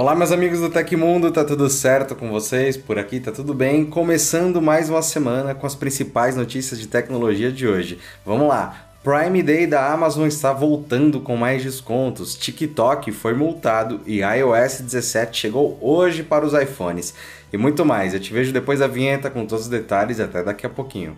Olá, meus amigos do Tecmundo, tá tudo certo com vocês? Por aqui tá tudo bem? Começando mais uma semana com as principais notícias de tecnologia de hoje. Vamos lá! Prime Day da Amazon está voltando com mais descontos. TikTok foi multado e iOS 17 chegou hoje para os iPhones. E muito mais. Eu te vejo depois da vinheta com todos os detalhes até daqui a pouquinho.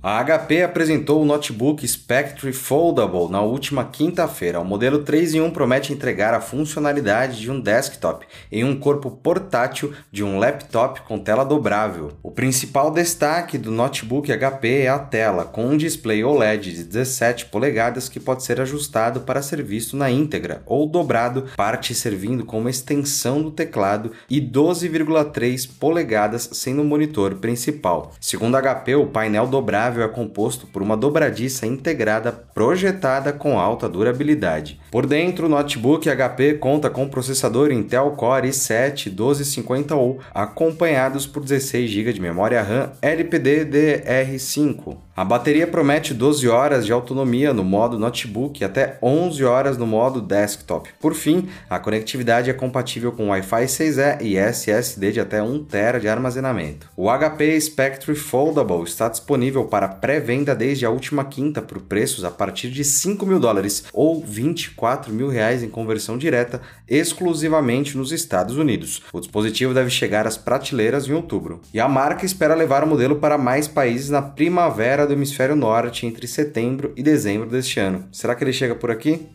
A HP apresentou o notebook Spectre Foldable na última quinta-feira. O modelo 3 em 1 promete entregar a funcionalidade de um desktop em um corpo portátil de um laptop com tela dobrável. O principal destaque do notebook HP é a tela, com um display OLED de 17 polegadas que pode ser ajustado para ser visto na íntegra ou dobrado, parte servindo como extensão do teclado e 12,3 polegadas sendo o monitor principal. Segundo a HP, o painel dobrável é composto por uma dobradiça integrada projetada com alta durabilidade. Por dentro, o notebook HP conta com processador Intel Core i7 1250U, acompanhados por 16 GB de memória RAM LPDDR5. A bateria promete 12 horas de autonomia no modo notebook e até 11 horas no modo desktop. Por fim, a conectividade é compatível com Wi-Fi 6E e SSD de até 1 TB de armazenamento. O HP Spectre Foldable está disponível para pré-venda desde a última quinta por preços a partir de 5 mil dólares ou 24 mil reais em conversão direta, exclusivamente nos Estados Unidos. O dispositivo deve chegar às prateleiras em outubro. E a marca espera levar o modelo para mais países na primavera do hemisfério norte entre setembro e dezembro deste ano. Será que ele chega por aqui?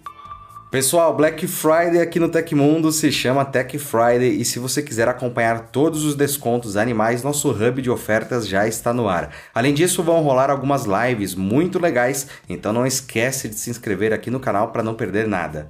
Pessoal, Black Friday aqui no Tecmundo se chama Tech Friday e se você quiser acompanhar todos os descontos animais, nosso hub de ofertas já está no ar. Além disso, vão rolar algumas lives muito legais, então não esquece de se inscrever aqui no canal para não perder nada.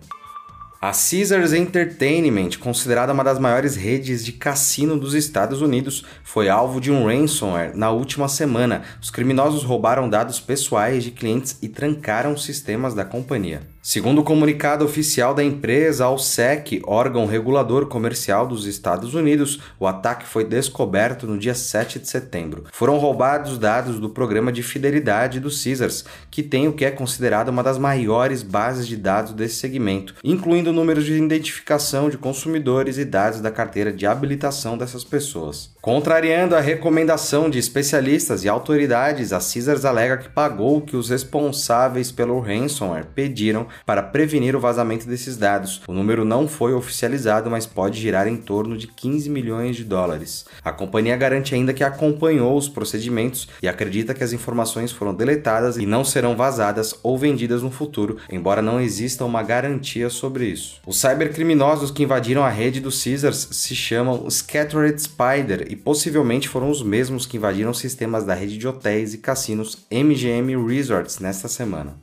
A Caesars Entertainment, considerada uma das maiores redes de cassino dos Estados Unidos, foi alvo de um ransomware na última semana. Os criminosos roubaram dados pessoais de clientes e trancaram sistemas da companhia. Segundo o comunicado oficial da empresa ao SEC, órgão regulador comercial dos Estados Unidos, o ataque foi descoberto no dia 7 de setembro. Foram roubados dados do programa de fidelidade do Caesars, que tem o que é considerado uma das maiores bases de dados desse segmento, incluindo números de identificação de consumidores e dados da carteira de habilitação dessas pessoas. Contrariando a recomendação de especialistas e autoridades, a Caesars alega que pagou o que os responsáveis pelo ransomware pediram para prevenir o vazamento desses dados. O número não foi oficializado, mas pode girar em torno de 15 milhões de dólares. A companhia garante ainda que acompanhou os procedimentos e acredita que as informações foram deletadas e não serão vazadas ou vendidas no futuro, embora não exista uma garantia sobre isso. Os cybercriminosos que invadiram a rede do Caesars se chamam Scattered Spider e possivelmente foram os mesmos que invadiram sistemas da rede de hotéis e cassinos MGM Resorts nesta semana.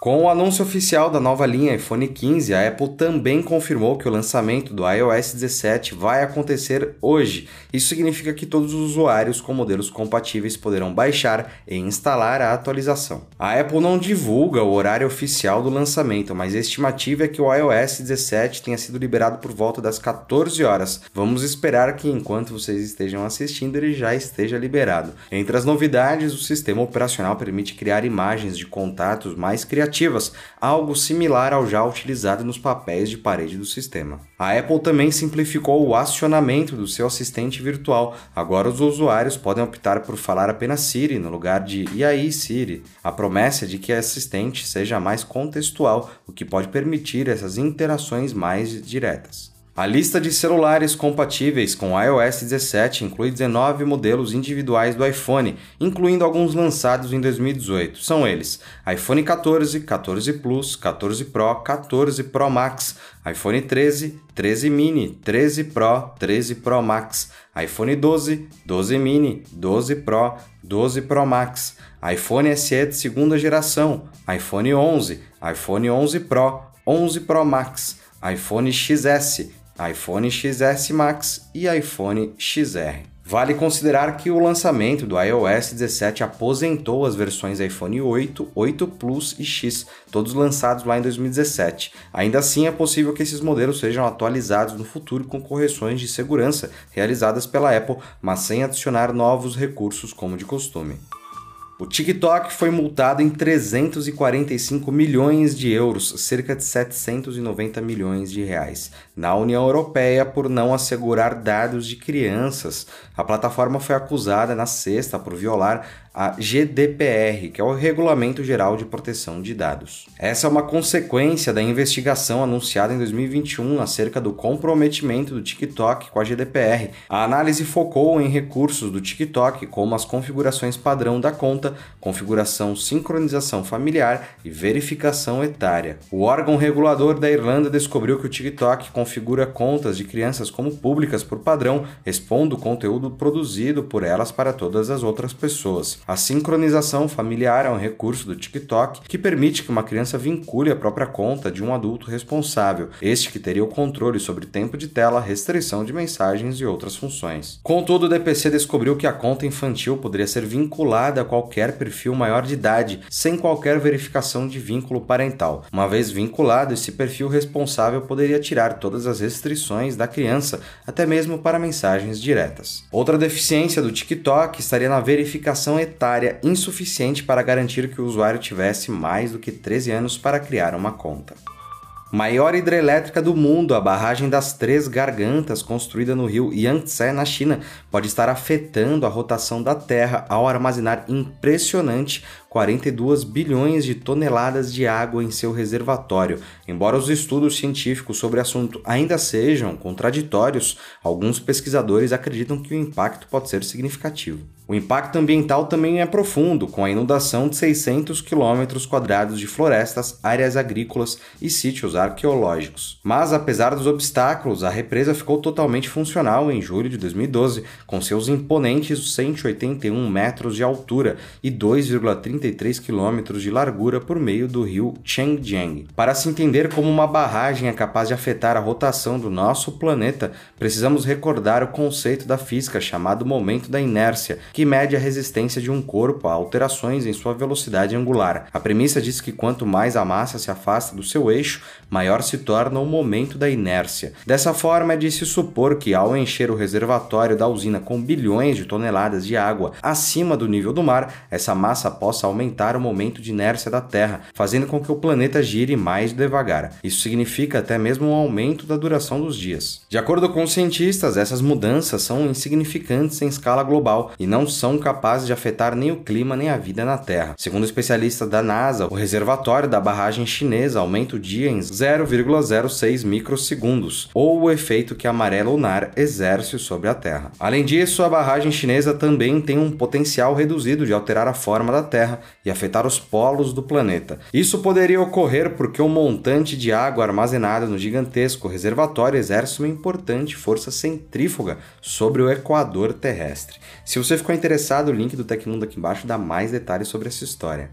Com o anúncio oficial da nova linha iPhone 15, a Apple também confirmou que o lançamento do iOS 17 vai acontecer hoje. Isso significa que todos os usuários com modelos compatíveis poderão baixar e instalar a atualização. A Apple não divulga o horário oficial do lançamento, mas a estimativa é que o iOS 17 tenha sido liberado por volta das 14 horas. Vamos esperar que enquanto vocês estejam assistindo ele já esteja liberado. Entre as novidades, o sistema operacional permite criar imagens de contatos mais criativos criativas, algo similar ao já utilizado nos papéis de parede do sistema. A Apple também simplificou o acionamento do seu assistente virtual. Agora os usuários podem optar por falar apenas Siri no lugar de E aí Siri. A promessa é de que a assistente seja mais contextual, o que pode permitir essas interações mais diretas. A lista de celulares compatíveis com iOS 17 inclui 19 modelos individuais do iPhone, incluindo alguns lançados em 2018. São eles: iPhone 14, 14 Plus, 14 Pro, 14 Pro Max, iPhone 13, 13 mini, 13 Pro, 13 Pro Max, iPhone 12, 12 mini, 12 Pro, 12 Pro Max, iPhone SE de segunda geração, iPhone 11, iPhone 11 Pro, 11 Pro Max, iPhone XS, iPhone XS Max e iPhone XR. Vale considerar que o lançamento do iOS 17 aposentou as versões iPhone 8, 8 Plus e X, todos lançados lá em 2017. Ainda assim, é possível que esses modelos sejam atualizados no futuro com correções de segurança realizadas pela Apple, mas sem adicionar novos recursos como de costume. O TikTok foi multado em 345 milhões de euros, cerca de 790 milhões de reais, na União Europeia por não assegurar dados de crianças. A plataforma foi acusada na sexta por violar a GDPR, que é o Regulamento Geral de Proteção de Dados. Essa é uma consequência da investigação anunciada em 2021 acerca do comprometimento do TikTok com a GDPR. A análise focou em recursos do TikTok, como as configurações padrão da conta, configuração sincronização familiar e verificação etária. O órgão regulador da Irlanda descobriu que o TikTok configura contas de crianças como públicas por padrão, expondo o conteúdo produzido por elas para todas as outras pessoas. A sincronização familiar é um recurso do TikTok que permite que uma criança vincule a própria conta de um adulto responsável, este que teria o controle sobre tempo de tela, restrição de mensagens e outras funções. Contudo, o DPC descobriu que a conta infantil poderia ser vinculada a qualquer perfil maior de idade, sem qualquer verificação de vínculo parental. Uma vez vinculado, esse perfil responsável poderia tirar todas as restrições da criança, até mesmo para mensagens diretas. Outra deficiência do TikTok estaria na verificação etária insuficiente para garantir que o usuário tivesse mais do que 13 anos para criar uma conta. Maior hidrelétrica do mundo, a barragem das Três Gargantas, construída no rio Yangtze, na China, pode estar afetando a rotação da Terra ao armazenar impressionante 42 bilhões de toneladas de água em seu reservatório. Embora os estudos científicos sobre o assunto ainda sejam contraditórios, alguns pesquisadores acreditam que o impacto pode ser significativo. O impacto ambiental também é profundo, com a inundação de 600 km quadrados de florestas, áreas agrícolas e sítios arqueológicos. Mas, apesar dos obstáculos, a represa ficou totalmente funcional em julho de 2012, com seus imponentes 181 metros de altura e 2,30 33 quilômetros de largura por meio do rio Changjiang. Para se entender como uma barragem é capaz de afetar a rotação do nosso planeta, precisamos recordar o conceito da física chamado momento da inércia, que mede a resistência de um corpo a alterações em sua velocidade angular. A premissa diz que quanto mais a massa se afasta do seu eixo, maior se torna o momento da inércia. Dessa forma, é de se supor que ao encher o reservatório da usina com bilhões de toneladas de água acima do nível do mar, essa massa possa aumentar o momento de inércia da Terra, fazendo com que o planeta gire mais devagar. Isso significa até mesmo um aumento da duração dos dias. De acordo com os cientistas, essas mudanças são insignificantes em escala global e não são capazes de afetar nem o clima nem a vida na Terra. Segundo especialistas da NASA, o reservatório da barragem chinesa aumenta o dia em 0,06 microsegundos, ou o efeito que a maré lunar exerce sobre a Terra. Além disso, a barragem chinesa também tem um potencial reduzido de alterar a forma da Terra, e afetar os polos do planeta. Isso poderia ocorrer porque o montante de água armazenada no gigantesco reservatório exerce uma importante força centrífuga sobre o equador terrestre. Se você ficou interessado, o link do Tecmundo aqui embaixo dá mais detalhes sobre essa história.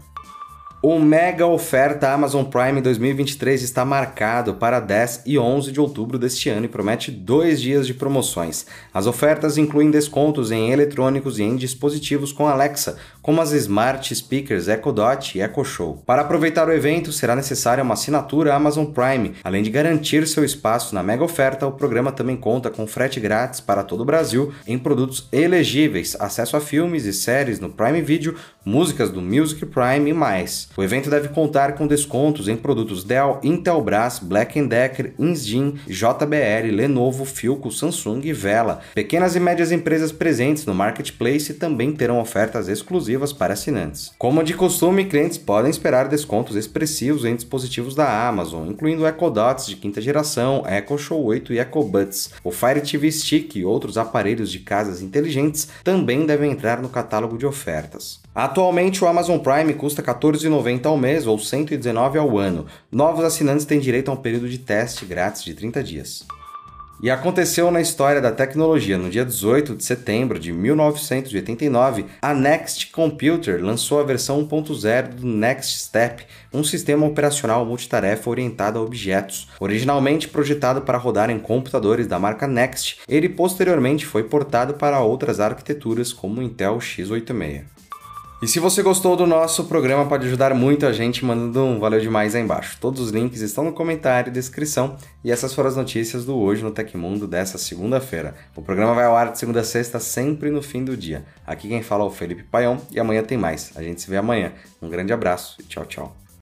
O mega oferta Amazon Prime 2023 está marcado para 10 e 11 de outubro deste ano e promete dois dias de promoções. As ofertas incluem descontos em eletrônicos e em dispositivos com Alexa, como as Smart Speakers Echo Dot e Echo Show. Para aproveitar o evento, será necessária uma assinatura Amazon Prime. Além de garantir seu espaço na mega oferta, o programa também conta com frete grátis para todo o Brasil em produtos elegíveis, acesso a filmes e séries no Prime Video, músicas do Music Prime e mais. O evento deve contar com descontos em produtos Dell, Intelbras, Black Decker, Insgin, JBL, Lenovo, Philco, Samsung e Vela. Pequenas e médias empresas presentes no marketplace também terão ofertas exclusivas para assinantes. Como de costume, clientes podem esperar descontos expressivos em dispositivos da Amazon, incluindo Echo Dots de quinta geração, Echo Show 8 e Echo Buds. O Fire TV Stick e outros aparelhos de casas inteligentes também devem entrar no catálogo de ofertas. Atualmente, o Amazon Prime custa R$ 14,90 ao mês ou R$ 119 ao ano. Novos assinantes têm direito a um período de teste grátis de 30 dias. E aconteceu na história da tecnologia. No dia 18 de setembro de 1989, a Next Computer lançou a versão 1.0 do Next Step, um sistema operacional multitarefa orientado a objetos. Originalmente projetado para rodar em computadores da marca Next, ele posteriormente foi portado para outras arquiteturas como Intel x86. E se você gostou do nosso programa, pode ajudar muito a gente mandando um valeu demais aí embaixo. Todos os links estão no comentário e descrição. E essas foram as notícias do Hoje no Tecmundo dessa segunda-feira. O programa vai ao ar de segunda a sexta, sempre no fim do dia. Aqui quem fala é o Felipe Paião e amanhã tem mais. A gente se vê amanhã. Um grande abraço e tchau, tchau.